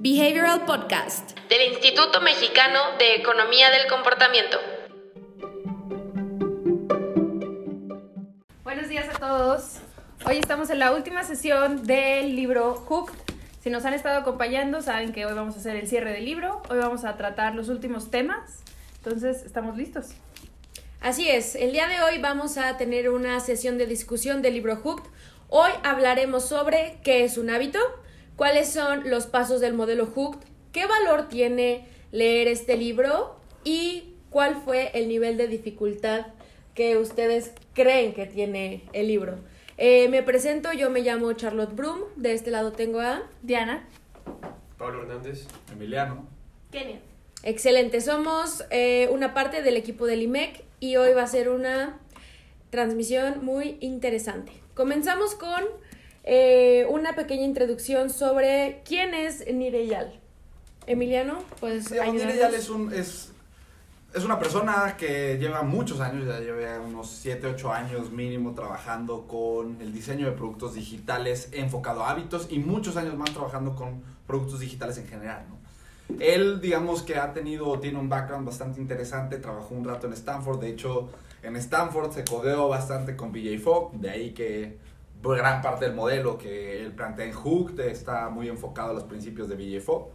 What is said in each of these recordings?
Behavioral Podcast del Instituto Mexicano de Economía del Comportamiento. Buenos días a todos. Hoy estamos en la última sesión del libro Hooked. Si nos han estado acompañando, saben que hoy vamos a hacer el cierre del libro. Hoy vamos a tratar los últimos temas. Entonces, ¿estamos listos? Así es, el día de hoy vamos a tener una sesión de discusión del libro Hooked. Hoy hablaremos sobre qué es un hábito, cuáles son los pasos del modelo Hooked, qué valor tiene leer este libro y cuál fue el nivel de dificultad que ustedes creen que tiene el libro. Eh, me presento, yo me llamo Charlotte Broom, de este lado tengo a Diana. Pablo Hernández. Emiliano. Kenia. Excelente, somos eh, una parte del equipo del IMEC y hoy va a ser una transmisión muy interesante. Comenzamos con eh, una pequeña introducción sobre quién es Nireyal. Emiliano, pues Digamos, Nireyal es, un, es, es una persona que lleva muchos años, ya lleva unos 7, 8 años mínimo trabajando con el diseño de productos digitales enfocado a hábitos y muchos años más trabajando con productos digitales en general, ¿no? Él, digamos que ha tenido, tiene un background bastante interesante, trabajó un rato en Stanford, de hecho, en Stanford se codeó bastante con BJ Fogg, de ahí que gran parte del modelo que él plantea en Hooked está muy enfocado a los principios de Fogg.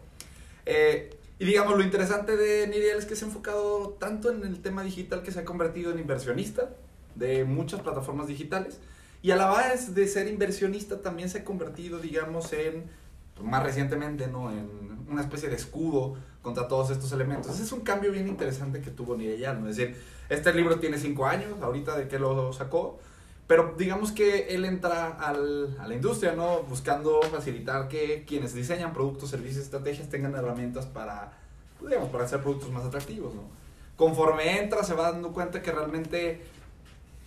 Eh, y digamos, lo interesante de Niriel es que se ha enfocado tanto en el tema digital que se ha convertido en inversionista de muchas plataformas digitales. Y a la vez de ser inversionista también se ha convertido, digamos, en, pues, más recientemente, ¿no? En una especie de escudo contra todos estos elementos. Ese es un cambio bien interesante que tuvo Nireyal, ¿no? Es decir, este libro tiene cinco años, ahorita de que lo sacó, pero digamos que él entra al, a la industria, ¿no? Buscando facilitar que quienes diseñan productos, servicios, estrategias tengan herramientas para, pues, digamos, para hacer productos más atractivos, ¿no? Conforme entra se va dando cuenta que realmente,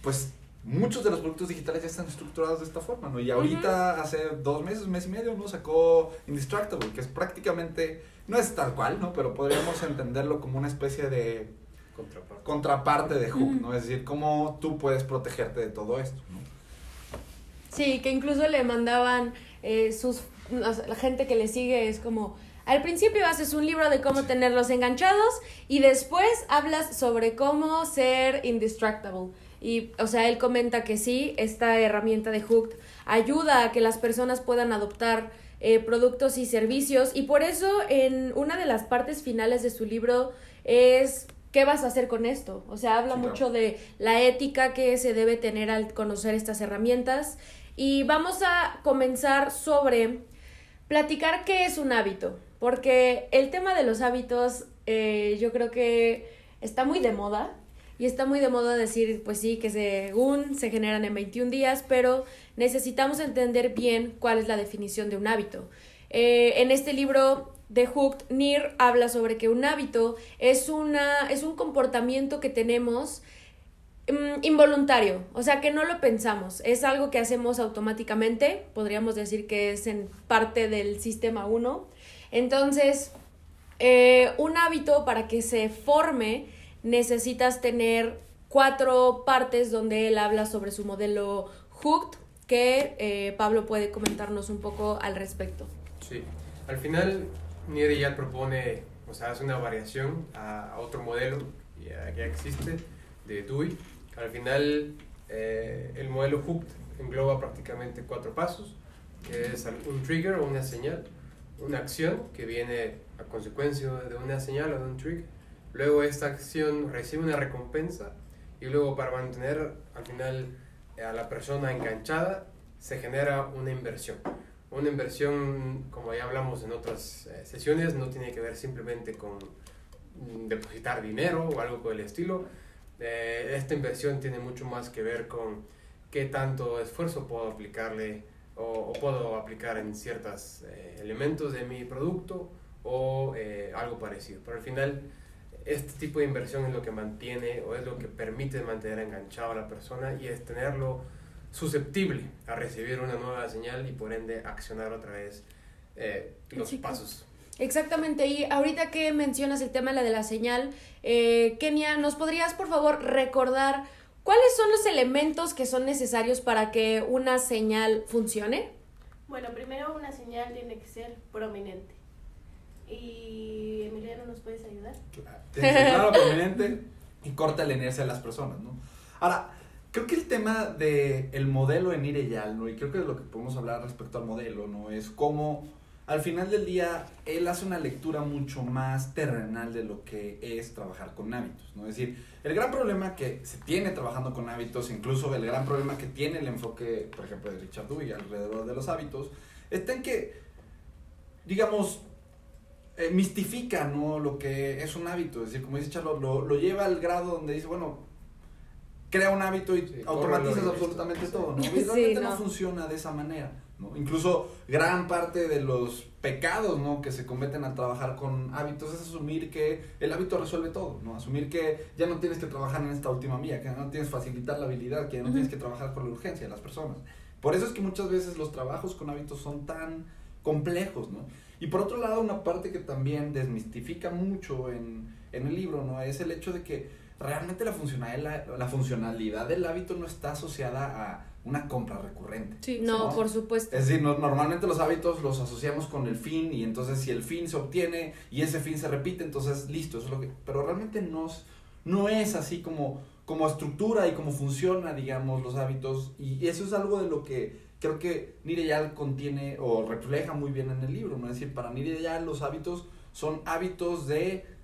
pues, muchos de los productos digitales ya están estructurados de esta forma, ¿no? Y ahorita, hace dos meses, mes y medio, ¿no? Sacó Indestructible, que es prácticamente, no es tal cual, ¿no? Pero podríamos entenderlo como una especie de contraparte, contraparte de Hook, ¿no? Es decir, cómo tú puedes protegerte de todo esto, ¿no? Sí, que incluso le mandaban eh, sus, la gente que le sigue es como... Al principio haces un libro de cómo tenerlos enganchados y después hablas sobre cómo ser indestructible. Y, o sea, él comenta que sí, esta herramienta de Hooked ayuda a que las personas puedan adoptar eh, productos y servicios. Y por eso, en una de las partes finales de su libro es ¿qué vas a hacer con esto? O sea, habla mucho de la ética que se debe tener al conocer estas herramientas. Y vamos a comenzar sobre platicar qué es un hábito, porque el tema de los hábitos eh, yo creo que está muy de moda y está muy de moda decir, pues sí, que según se generan en 21 días, pero necesitamos entender bien cuál es la definición de un hábito. Eh, en este libro de Hooked, Nir habla sobre que un hábito es, una, es un comportamiento que tenemos mm, involuntario, o sea que no lo pensamos, es algo que hacemos automáticamente, podríamos decir que es en parte del sistema 1. Entonces, eh, un hábito para que se forme necesitas tener cuatro partes donde él habla sobre su modelo Hooked, que eh, Pablo puede comentarnos un poco al respecto. Sí, al final Niede ya propone, o sea, hace una variación a, otro modelo que ya existe de Dewey. Al final, eh, el modelo Hooked engloba prácticamente cuatro pasos, que es un trigger o una señal, una acción que viene a consecuencia de una señal o de un trigger, Luego esta acción recibe una recompensa y luego para mantener al final a la persona enganchada se genera una inversión. Una inversión, como ya hablamos en otras eh, sesiones, no tiene que ver simplemente con mm, depositar dinero o algo por el estilo. Eh, esta inversión tiene mucho más que ver con qué tanto esfuerzo puedo aplicarle o, puedo aplicar en ciertos eh, elementos de mi producto o algo parecido. Pero al final este tipo de inversión es lo que mantiene o es lo que permite mantener enganchado a la persona y es tenerlo susceptible a recibir una nueva señal y por ende accionar otra vez eh, los pasos. Exactamente, y ahorita que mencionas el tema de la, de la señal, eh, Kenia, ¿nos podrías por favor recordar cuáles son los elementos que son necesarios para que una señal funcione? Bueno, primero una señal tiene que ser prominente. Y Emiliano, ¿nos puedes ayudar? Claro, prominente y corta la inercia de las personas, ¿no? Ahora, creo que el tema del el modelo en Ireyal. Y creo que de lo que podemos hablar respecto al modelo, ¿no? Es cómo al final del día él hace una lectura mucho más terrenal de lo que es trabajar con hábitos, ¿no? Es decir, el gran problema que se tiene trabajando con hábitos, incluso el gran problema que tiene el enfoque, por ejemplo, de Richard Dewey alrededor de los hábitos, está en que, digamos, eh, mistifica ¿no? lo que es un hábito. Es decir, como dice Charlotte, lo, lo lleva al grado donde dice, bueno, crea un hábito y Sí, automatizas absolutamente todo. ¿no? Y Sí, realmente no. no. funciona de esa manera. ¿no? Incluso gran parte de los pecados ¿no? que se cometen al trabajar con hábitos es asumir que el hábito resuelve todo. ¿no? Asumir que ya no tienes que trabajar en esta última mía, que no tienes que facilitar la habilidad, que ya no tienes que trabajar con la urgencia de las personas. Por eso es que muchas veces los trabajos con hábitos son tan complejos, ¿no? Y por otro lado, una parte que también desmistifica mucho en, en el libro, ¿no? Es el hecho de que realmente la funcionalidad, la, funcionalidad del hábito no está asociada a una compra recurrente. Sí, No, ¿no? por supuesto. Es decir, no- normalmente los hábitos los asociamos con el fin y entonces si el fin se obtiene y ese fin se repite, entonces listo, eso es lo que... Pero realmente no, es- no es así como, como estructura y como funciona, digamos, los hábitos y eso es algo de lo que creo que Nireyal contiene o refleja muy bien en el libro, ¿no? Es decir, para Nireyal los hábitos son hábitos de...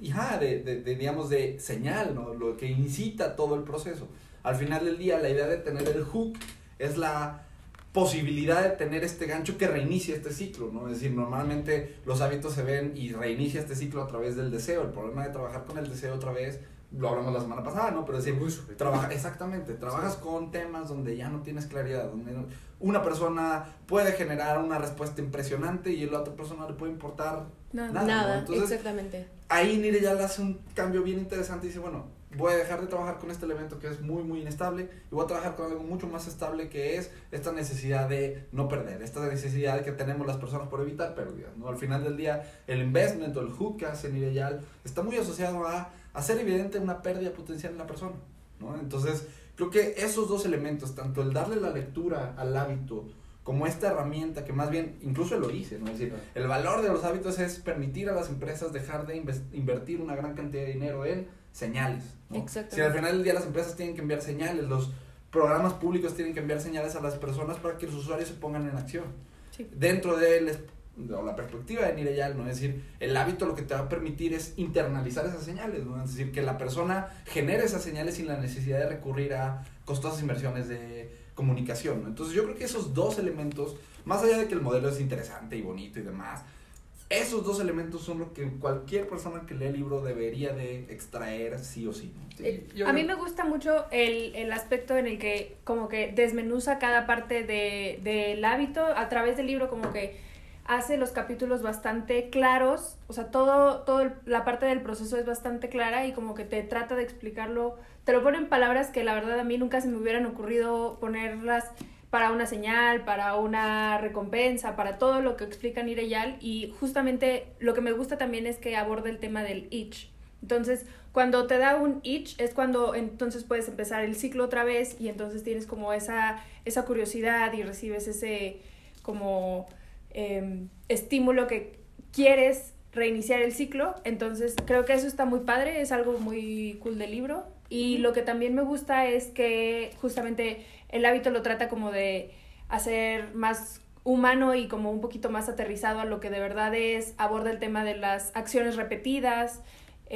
Hija, de, de, de, digamos, de señal, ¿no? Lo que incita todo el proceso. Al final del día, la idea de tener el hook es la posibilidad de tener este gancho que reinicia este ciclo, ¿no? Es decir, normalmente los hábitos se ven y reinicia este ciclo a través del deseo. El problema de trabajar con el deseo otra vez, lo hablamos la semana pasada, ¿no? Pero es decir, muy trabaja, exactamente, trabajas con temas donde ya no tienes claridad, donde no- una persona puede generar una respuesta impresionante y la otra persona le puede importar Nada. nada, Nada, ¿no? Entonces, exactamente. ahí Nire ya le hace un cambio bien interesante y dice, bueno, voy a dejar de trabajar con este elemento que es muy, muy inestable y voy a trabajar con algo mucho más estable que es esta necesidad de no perder, esta necesidad que tenemos las personas por evitar pérdidas, ¿no? Al final del día, el investment o el hook que hace Nireyal está muy asociado a hacer evidente una pérdida potencial en la persona, ¿no? Entonces, creo que esos dos elementos, tanto el darle la lectura al hábito como esta herramienta que más bien, incluso lo hice, ¿no? Es decir, el valor de los hábitos es permitir a las empresas dejar de invertir una gran cantidad de dinero en señales. ¿no? Exactamente. Si al final del día las empresas tienen que enviar señales, los programas públicos tienen que enviar señales a las personas para que los usuarios se pongan en acción. Sí. Dentro de el es- o la perspectiva de Nireyal, ¿no? Es decir, el hábito lo que te va a permitir es internalizar esas señales, ¿no? Es decir, que la persona genere esas señales sin la necesidad de recurrir a costosas inversiones de comunicación, ¿no? Entonces yo creo que esos dos elementos, más allá de que el modelo es interesante y bonito y demás, esos dos elementos son lo que cualquier persona que lee el libro debería de extraer sí o sí, ¿no? Sí, yo a mí me gusta mucho el, el aspecto en el que como que desmenuza cada parte de- del hábito a través del libro como que hace los capítulos bastante claros, o sea, todo, todo la parte del proceso es bastante clara y como que te trata de explicarlo, te lo pone en palabras que la verdad a mí nunca se me hubieran ocurrido ponerlas para una señal, para una recompensa, para todo lo que explica Nireyal y justamente lo que me gusta también es que aborda el tema del itch. Entonces, cuando te da un itch es cuando entonces puedes empezar el ciclo otra vez y entonces tienes como esa, esa curiosidad y recibes ese como em, estímulo que quieres reiniciar el ciclo. Entonces, creo que eso está muy padre, es algo muy cool del libro. Y lo que también me gusta es que justamente el hábito lo trata como de hacer más humano y como un poquito más aterrizado a lo que de verdad es, aborda el tema de las acciones repetidas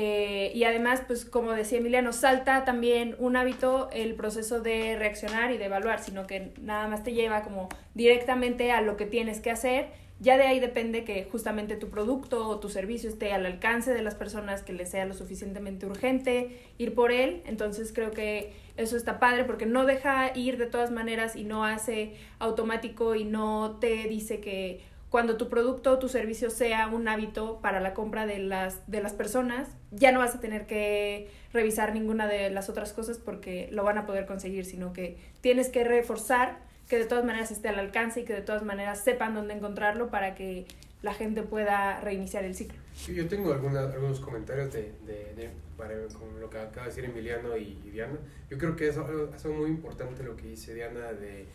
eh, y además, pues como decía Emiliano, salta también un hábito el proceso de reaccionar y de evaluar, sino que nada más te lleva como directamente a lo que tienes que hacer. Ya de ahí depende que justamente tu producto o tu servicio esté al alcance de las personas, que les sea lo suficientemente urgente ir por él. Entonces creo que eso está padre porque no deja ir de todas maneras y no hace automático y no te dice que cuando tu producto o tu servicio sea un hábito para la compra de las, de las personas, ya no vas a tener que revisar ninguna de las otras cosas porque lo van a poder conseguir, sino que tienes que reforzar que de todas maneras esté al alcance y que de todas maneras sepan dónde encontrarlo para que la gente pueda reiniciar el ciclo. Yo tengo alguna- algunos comentarios de, de, para, con lo que acaba de decir Emiliano y, y Diana. Yo creo que es algo muy importante lo que dice Diana de,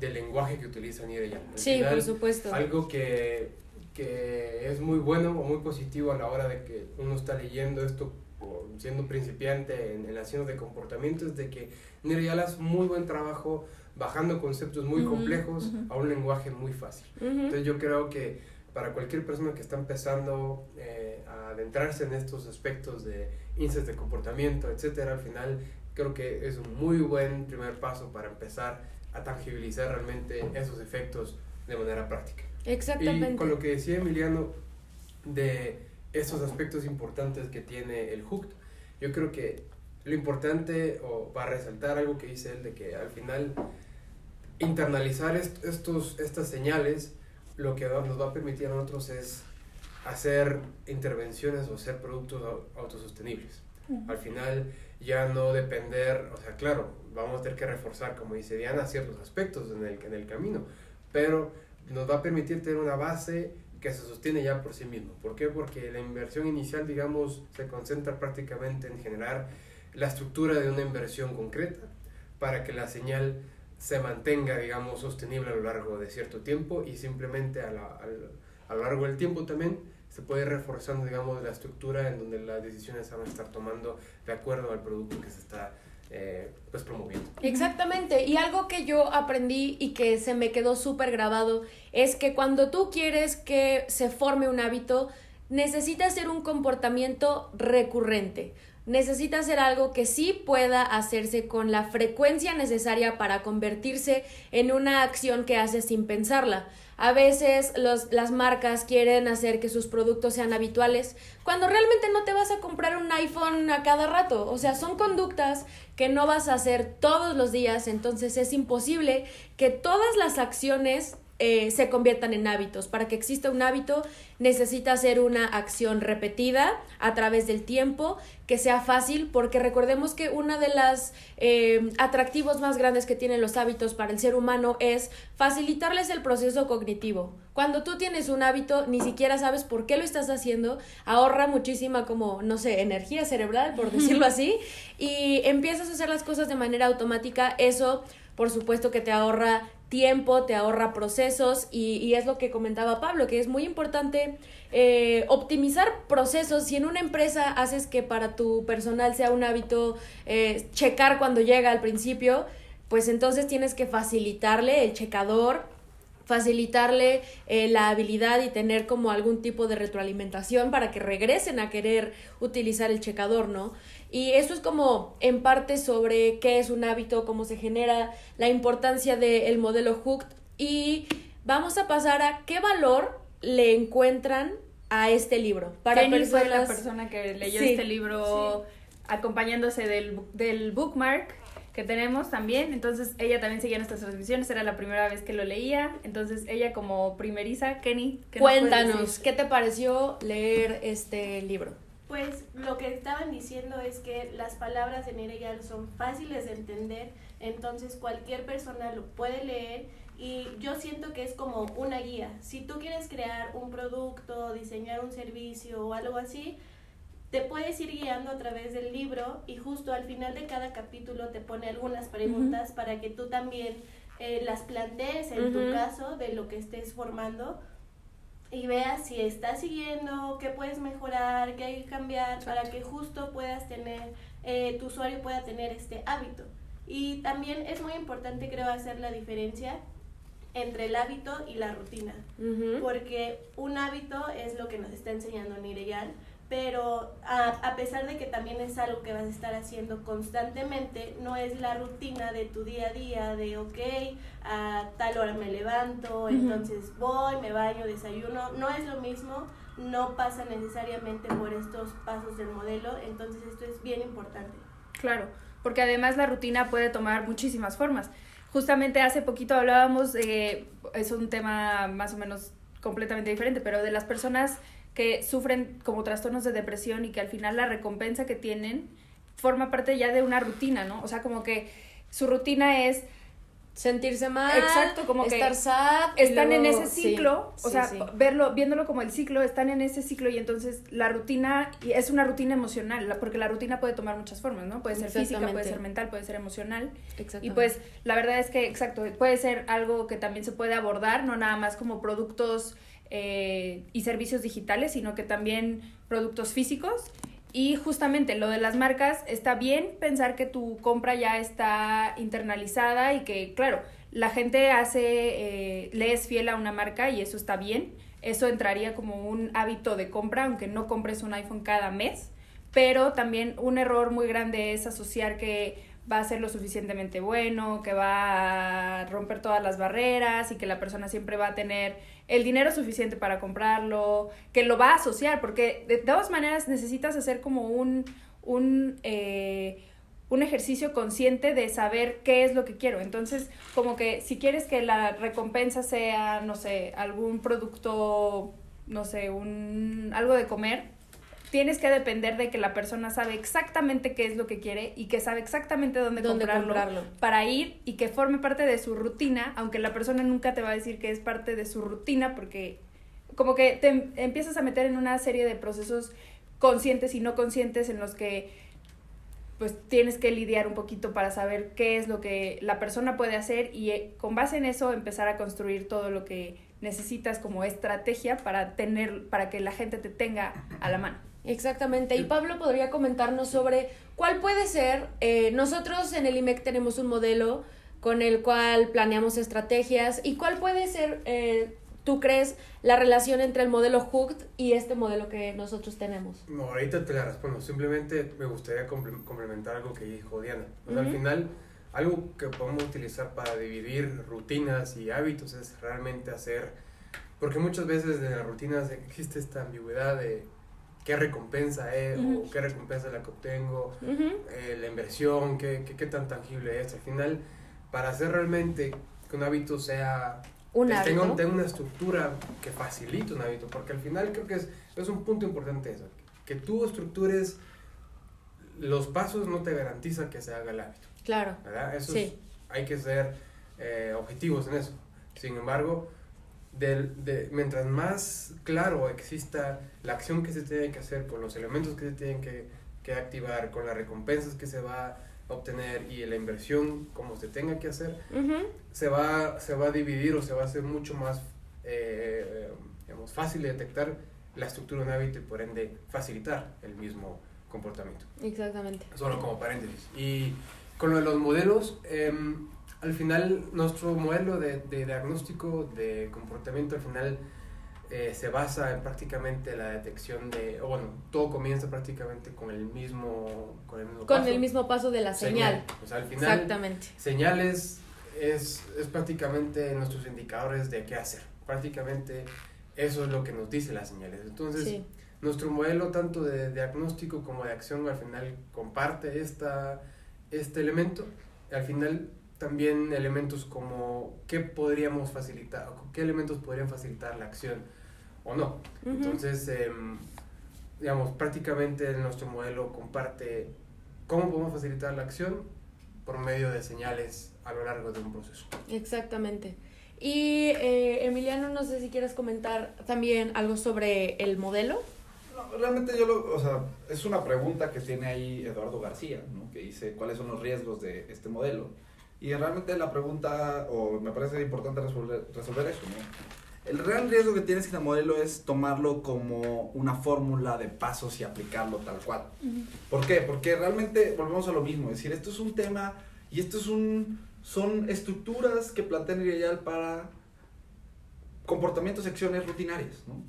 del lenguaje que utiliza Nireyal. Al Sí, final, por supuesto. Algo que, que es muy bueno o muy positivo a la hora de que uno está leyendo esto o siendo principiante en, en la ciencia de comportamiento es de que Nirayala hace muy buen trabajo bajando conceptos muy complejos ujú. a un lenguaje muy fácil. Ujú. Entonces yo creo que para cualquier persona que está empezando eh, a adentrarse en estos aspectos de índices de comportamiento, etcétera, al final creo que es un muy buen primer paso para empezar a tangibilizar realmente esos efectos de manera práctica. Exactamente. Y con lo que decía Emiliano de esos aspectos importantes que tiene el hooked, yo creo que lo importante, o para resaltar algo que dice él, de que al final internalizar est- estos, estas señales, lo que nos va a permitir a nosotros es hacer intervenciones o hacer productos au- autosostenibles. Al final ya no depender, o sea, claro, vamos a tener que reforzar, como dice Diana, ciertos aspectos en el, en el camino, pero nos va a permitir tener una base que se sostiene ya por sí mismo. ¿Por qué? Porque la inversión inicial, digamos, se concentra prácticamente en generar la estructura de una inversión concreta para que la señal se mantenga, digamos, sostenible a lo largo de cierto tiempo y simplemente a, la- al- a lo largo del tiempo también se puede ir reforzando, digamos, la estructura en donde las decisiones se van a estar tomando de acuerdo al producto que se está eh, pues promoviendo. Exactamente, y algo que yo aprendí y que se me quedó súper grabado es que cuando tú quieres que se forme un hábito, necesita ser un comportamiento recurrente. Necesita ser algo que sí pueda hacerse con la frecuencia necesaria para convertirse en una acción que haces sin pensarla. A veces los, las marcas quieren hacer que sus productos sean habituales cuando realmente no te vas a comprar un iPhone a cada rato. O sea, son conductas que no vas a hacer todos los días, entonces es imposible que todas las acciones eh, se conviertan en hábitos. Para que exista un hábito necesita ser una acción repetida a través del tiempo, que sea fácil, porque recordemos que uno de los atractivos más grandes que tienen los hábitos para el ser humano es facilitarles el proceso cognitivo. Cuando tú tienes un hábito, ni siquiera sabes por qué lo estás haciendo, ahorra muchísima como, no sé, energía cerebral, por decirlo así, y empiezas a hacer las cosas de manera automática, eso por supuesto que te ahorra tiempo, te ahorra procesos y, y, es lo que comentaba Pablo, que es muy importante eh, optimizar procesos. Si en una empresa haces que para tu personal sea un hábito eh, checar cuando llega al principio, pues entonces tienes que facilitarle el checador, facilitarle eh, la habilidad y tener como algún tipo de retroalimentación para que regresen a querer utilizar el checador, ¿no? Y eso es como en parte sobre qué es un hábito, cómo se genera, la importancia del modelo Hooked y vamos a pasar a qué valor le encuentran a este libro. Para Kenny personas... fue la persona que leyó sí, este libro sí. acompañándose del, del bookmark que tenemos también, entonces ella también seguía nuestras transmisiones, era la primera vez que lo leía, entonces ella como primeriza, Kenny, ¿qué cuéntanos, ¿qué te pareció leer este libro? Pues lo que estaban diciendo es que las palabras de Nereyal son fáciles de entender, entonces cualquier persona lo puede leer y yo siento que es como una guía. Si tú quieres crear un producto, diseñar un servicio o algo así, te puedes ir guiando a través del libro y justo al final de cada capítulo te pone algunas preguntas uh -huh. para que tú también eh, las plantees en uh -huh. tu caso de lo que estés formando y veas si estás siguiendo, qué puedes mejorar, qué hay que cambiar para que justo puedas tener, eh, tu usuario pueda tener este hábito. Y también es muy importante creo hacer la diferencia entre el hábito y la rutina, uh -huh. porque un hábito es lo que nos está enseñando Nireyal, pero a, a, pesar de que también es algo que vas a estar haciendo constantemente, no es la rutina de tu día a día de, ok, a tal hora me levanto, uh -huh. entonces voy, me baño, desayuno, no es lo mismo, no pasa necesariamente por estos pasos del modelo, entonces esto es bien importante. Claro, porque además la rutina puede tomar muchísimas formas. Justamente hace poquito hablábamos, eh, es un tema más o menos completamente diferente, pero de las personas que sufren como trastornos de depresión y que al final la recompensa que tienen forma parte ya de una rutina, ¿no? O sea, como que su rutina es sentirse mal, exacto, como estar que sad, están luego, en ese ciclo, sí, o sea, sí. verlo, viéndolo como el ciclo, están en ese ciclo y entonces la rutina y es una rutina emocional, porque la rutina puede tomar muchas formas, ¿no? Puede ser física, puede ser mental, puede ser emocional. Y pues la verdad es que exacto, puede ser algo que también se puede abordar, no nada más como productos eh, y servicios digitales, sino que también productos físicos. Y justamente lo de las marcas, está bien pensar que tu compra ya está internalizada y que, claro, la gente hace, eh, le es fiel a una marca y eso está bien. Eso entraría como un hábito de compra, aunque no compres un iPhone cada mes. Pero también un error muy grande es asociar que va a ser lo suficientemente bueno, que va a romper todas las barreras y que la persona siempre va a tener el dinero suficiente para comprarlo, que lo va a asociar, porque de todas maneras necesitas hacer como un, un, eh, un ejercicio consciente de saber qué es lo que quiero. Entonces, como que si quieres que la recompensa sea, no sé, algún producto, no sé, un, algo de comer, tienes que depender de que la persona sabe exactamente qué es lo que quiere y que sabe exactamente dónde, ¿Dónde comprarlo, comprarlo? para ir y que forme parte de su rutina, aunque la persona nunca te va a decir que es parte de su rutina porque como que te em- empiezas a meter en una serie de procesos conscientes y no conscientes en los que pues tienes que lidiar un poquito para saber qué es lo que la persona puede hacer y eh, con base en eso empezar a construir todo lo que necesitas como estrategia para tener para que la gente te tenga a la mano. Exactamente. Y Pablo podría comentarnos sobre cuál puede ser. eh, nosotros en el IMEC tenemos un modelo con el cual planeamos estrategias. ¿Y cuál puede ser, eh, tú crees, la relación entre el modelo Hooked y este modelo que nosotros tenemos? No, ahorita te la respondo. Simplemente me gustaría comple- complementar algo que dijo Diana. O sea, Al final, algo que podemos utilizar para dividir rutinas y hábitos es realmente hacer. Porque muchas veces en las rutinas existe esta ambigüedad de qué recompensa es Ujú. o qué recompensa es la que obtengo, Ujú. eh, la inversión, qué, qué, qué tan tangible es. Al final, para hacer realmente que un hábito sea Un que tenga, hábito. tenga una estructura que facilite un hábito, porque al final creo que es, es un punto importante eso, que tú estructures los pasos no te garantiza que se haga el hábito, Claro. ¿verdad? Eso Sí. es- hay que ser eh, objetivos en eso. Sin embargo, del- de, mientras más claro exista la acción que se tiene que hacer, con los elementos que se tienen que, que activar, con las recompensas que se va a obtener y la inversión como se tenga que hacer, Ujú. se va, se va a dividir o se va a hacer mucho más eh, digamos, fácil de detectar la estructura de un hábito y por ende facilitar el mismo comportamiento. Exactamente. Solo como paréntesis. Y con lo de los modelos, em, al final nuestro modelo de, de diagnóstico de comportamiento al final eh, se basa en prácticamente la detección de, bueno, todo comienza prácticamente con el mismo, con el mismo Con paso. el mismo paso de la señal. O sea, al final Exactamente. Señales es, es prácticamente nuestros indicadores de qué hacer. Prácticamente eso es lo que nos dice las señales. Entonces, Sí. nuestro modelo tanto de diagnóstico como de acción al final comparte esta, este elemento. Al final también elementos como qué podríamos facilitar, o qué elementos podrían facilitar la acción o no. Entonces, em, digamos, prácticamente nuestro modelo comparte cómo podemos facilitar la acción por medio de señales a lo largo de un proceso. Exactamente. Y eh, Emiliano, no sé si quieres comentar también algo sobre el modelo. No, realmente yo lo, o sea, es una pregunta que tiene ahí Eduardo García, ¿no? Que dice cuáles son los riesgos de este modelo. Y realmente la pregunta, o me parece importante resolver, resolver eso, ¿no? El gran riesgo que tiene este modelo es tomarlo como una fórmula de pasos y aplicarlo tal cual. ¿Por qué? Porque realmente volvemos a lo mismo, es decir, esto es un tema y esto es un son estructuras que plantean ideal para comportamientos acciones rutinarias, ¿no?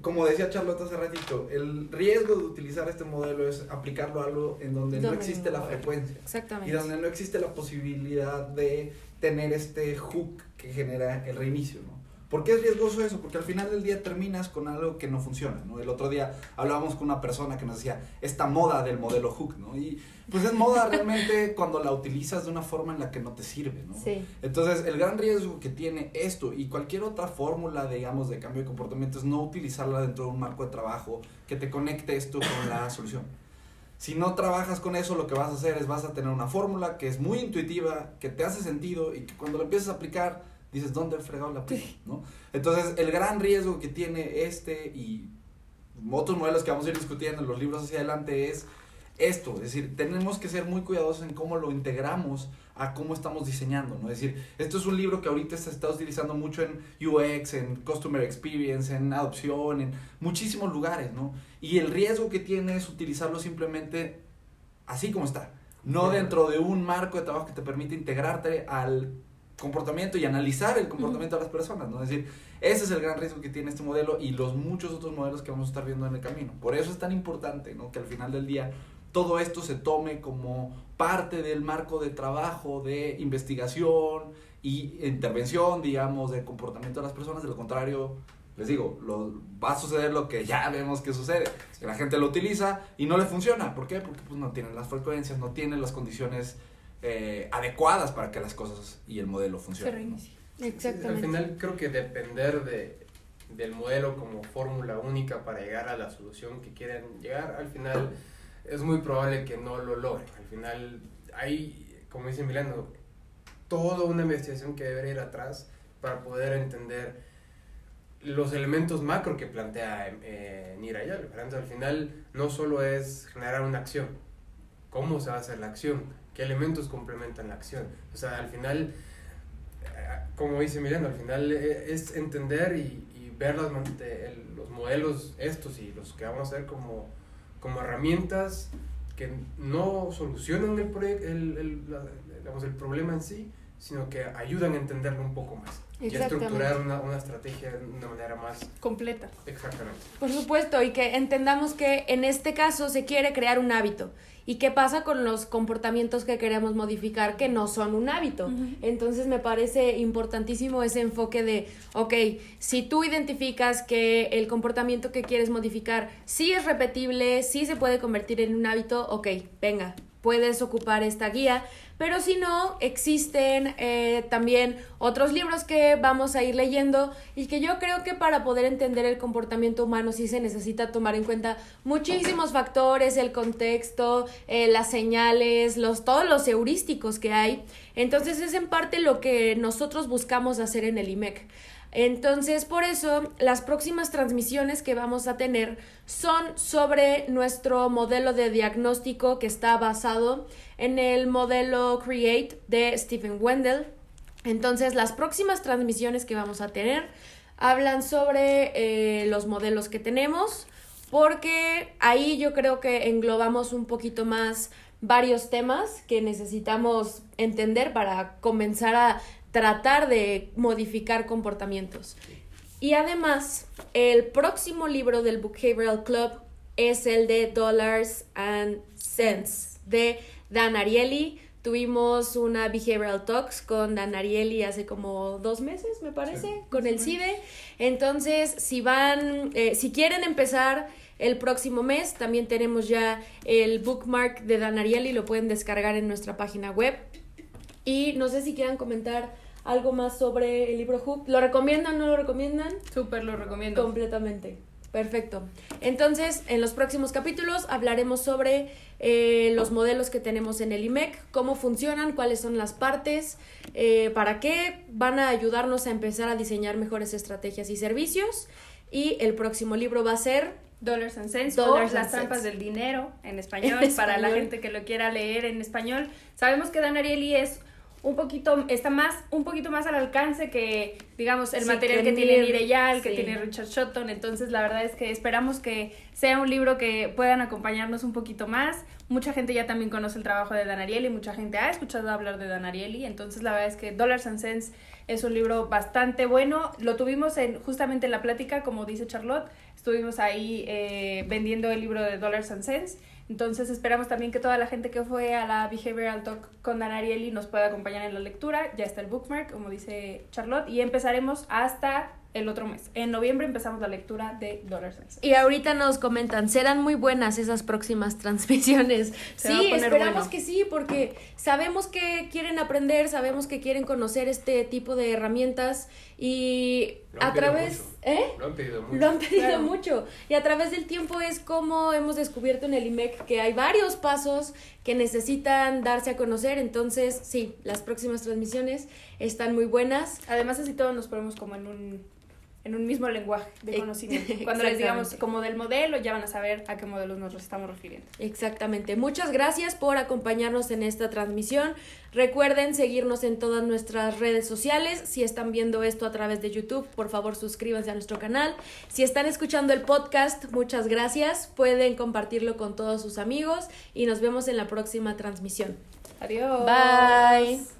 Como decía Charlotte hace ratito, el riesgo de utilizar este modelo es aplicarlo a algo en donde no existe la frecuencia y Exactamente. donde no existe la posibilidad de tener este hook que genera el reinicio, ¿no? ¿Por qué es riesgoso eso? Porque al final del día terminas con algo que no funciona, ¿no? El otro día hablábamos con una persona que nos decía, esta moda del modelo hook, ¿no? Y pues es moda realmente cuando la utilizas de una forma en la que no te sirve, ¿no? Sí. Entonces, el gran riesgo que tiene esto y cualquier otra fórmula, digamos, de cambio de comportamiento es no utilizarla dentro de un marco de trabajo que te conecte esto con la solución. Si no trabajas con eso, lo que vas a hacer es vas a tener una fórmula que es muy intuitiva, que te hace sentido y que cuando la empiezas a aplicar, dices, ¿dónde he fregado la aplico? ¿no? Entonces, el gran riesgo que tiene este y otros modelos que vamos a ir discutiendo en los libros hacia adelante es esto, es decir, tenemos que ser muy cuidadosos en cómo lo integramos a cómo estamos diseñando, ¿no? Es decir, esto es un libro que ahorita se está utilizando mucho en UX, en Customer Experience, en adopción, en muchísimos lugares, ¿no? Y el riesgo que tiene es utilizarlo simplemente así como está, no Bien. dentro de un marco de trabajo que te permite integrarte al comportamiento y analizar el comportamiento de las personas, ¿no? Es decir, ese es el gran riesgo que tiene este modelo y los muchos otros modelos que vamos a estar viendo en el camino. Por eso es tan importante, ¿no? Que al final del día todo esto se tome como parte del marco de trabajo, de investigación y intervención, digamos, de comportamiento de las personas. De lo contrario, les digo, lo, va a suceder lo que ya vemos que sucede. Que la gente lo utiliza y no le funciona. ¿Por qué? Porque pues, no tienen las frecuencias, no tienen las condiciones eh, adecuadas para que las cosas y el modelo Se funcionen. ¿no? reinicia. Exactamente. Al final creo que depender de, del modelo como fórmula única para llegar a la solución que quieren llegar, al final es muy probable que no lo logren. Al final hay, como dice Milano, toda una investigación que debería ir atrás para poder entender los elementos macro que plantea eh, Nira Yal. Entonces, al final no solo es generar una acción, cómo se va a hacer la acción, qué elementos complementan la acción. O sea, al final eh, como dice Milano, al final eh, es entender y, y ver las, los modelos estos y los que vamos a hacer como, como herramientas que no solucionan el, el, el, digamos, el problema en sí, sino que ayudan a entenderlo un poco más y a estructurar una, una estrategia de una manera más Completa. exactamente. Por supuesto, y que entendamos que en este caso se quiere crear un hábito. ¿Y qué pasa con los comportamientos que queremos modificar que no son un hábito? Ujú. Entonces me parece importantísimo ese enfoque de, ok, si tú identificas que el comportamiento que quieres modificar sí es repetible, sí se puede convertir en un hábito, ok, venga, puedes ocupar esta guía, pero si no, existen eh, también otros libros que vamos a ir leyendo y que yo creo que para poder entender el comportamiento humano sí se necesita tomar en cuenta muchísimos factores, el contexto, eh, las señales, los, todos los heurísticos que hay. Entonces es en parte lo que nosotros buscamos hacer en el IMEC. Entonces, por eso, las próximas transmisiones que vamos a tener son sobre nuestro modelo de diagnóstico que está basado en el modelo CREATE de Stephen Wendell. Entonces, las próximas transmisiones que vamos a tener hablan sobre eh, los modelos que tenemos, porque ahí yo creo que englobamos un poquito más varios temas que necesitamos entender para comenzar a tratar de modificar comportamientos. Y además, el próximo libro del Behavioral Club es el de Dollars and Cents de Dan Ariely. Tuvimos una Behavioral Talks con Dan Ariely hace como dos meses, me parece, Sí. con el CIDE. Entonces, si van, eh, si quieren empezar el próximo mes, también tenemos ya el bookmark de Dan Ariely, lo pueden descargar en nuestra página web. Y no sé si quieran comentar algo más sobre el libro Hook. ¿Lo recomiendan o no lo recomiendan? Súper lo recomiendo. Completamente. Perfecto. Entonces, en los próximos capítulos hablaremos sobre eh, los modelos que tenemos en el IMEC, cómo funcionan, cuáles son las partes, eh, para qué van a ayudarnos a empezar a diseñar mejores estrategias y servicios. Y el próximo libro va a ser Dollars and Cents Dollars Las and trampas Cents. del dinero en español, En para la español. gente que lo quiera leer en español. Sabemos que Dan Ariely es un poquito, está más, un poquito más al alcance que, digamos, el Sí, material que que, tiene Nir, Nireyal, que tiene Richard Shotton. Entonces, la verdad es que esperamos que sea un libro que puedan acompañarnos un poquito más. Mucha gente ya también conoce el trabajo de Dan Ariely, mucha gente ha escuchado hablar de Dan Ariely. Entonces, la verdad es que Dollars and Cents es un libro bastante bueno. Lo tuvimos en justamente en la plática, como dice Charlotte. Estuvimos ahí eh, vendiendo el libro de Dollars and Cents. Entonces esperamos también que toda la gente que fue a la Behavioral Talk con Dan Ariely nos pueda acompañar en la lectura. Ya está el bookmark, como dice Charlotte, y empezaremos hasta el otro mes. En noviembre empezamos la lectura de Dollars and Cents. Y ahorita nos comentan, serán muy buenas esas próximas transmisiones. Se sí, esperamos bueno. que sí, porque sabemos que quieren aprender, sabemos que quieren conocer este tipo de herramientas y a través, mucho. ¿eh? Lo han pedido mucho. Lo han pedido Claro. mucho. Y a través del tiempo es como hemos descubierto en el IMEC que hay varios pasos que necesitan darse a conocer. Entonces, sí, las próximas transmisiones están muy buenas. Además así todos nos ponemos como en un en un mismo lenguaje de conocimiento. Cuando les digamos como del modelo, ya van a saber a qué modelos nos estamos refiriendo. Exactamente. Muchas gracias por acompañarnos en esta transmisión. Recuerden seguirnos en todas nuestras redes sociales. Si están viendo esto a través de YouTube, por favor suscríbanse a nuestro canal. Si están escuchando el podcast, muchas gracias. Pueden compartirlo con todos sus amigos y nos vemos en la próxima transmisión. Adiós. Bye.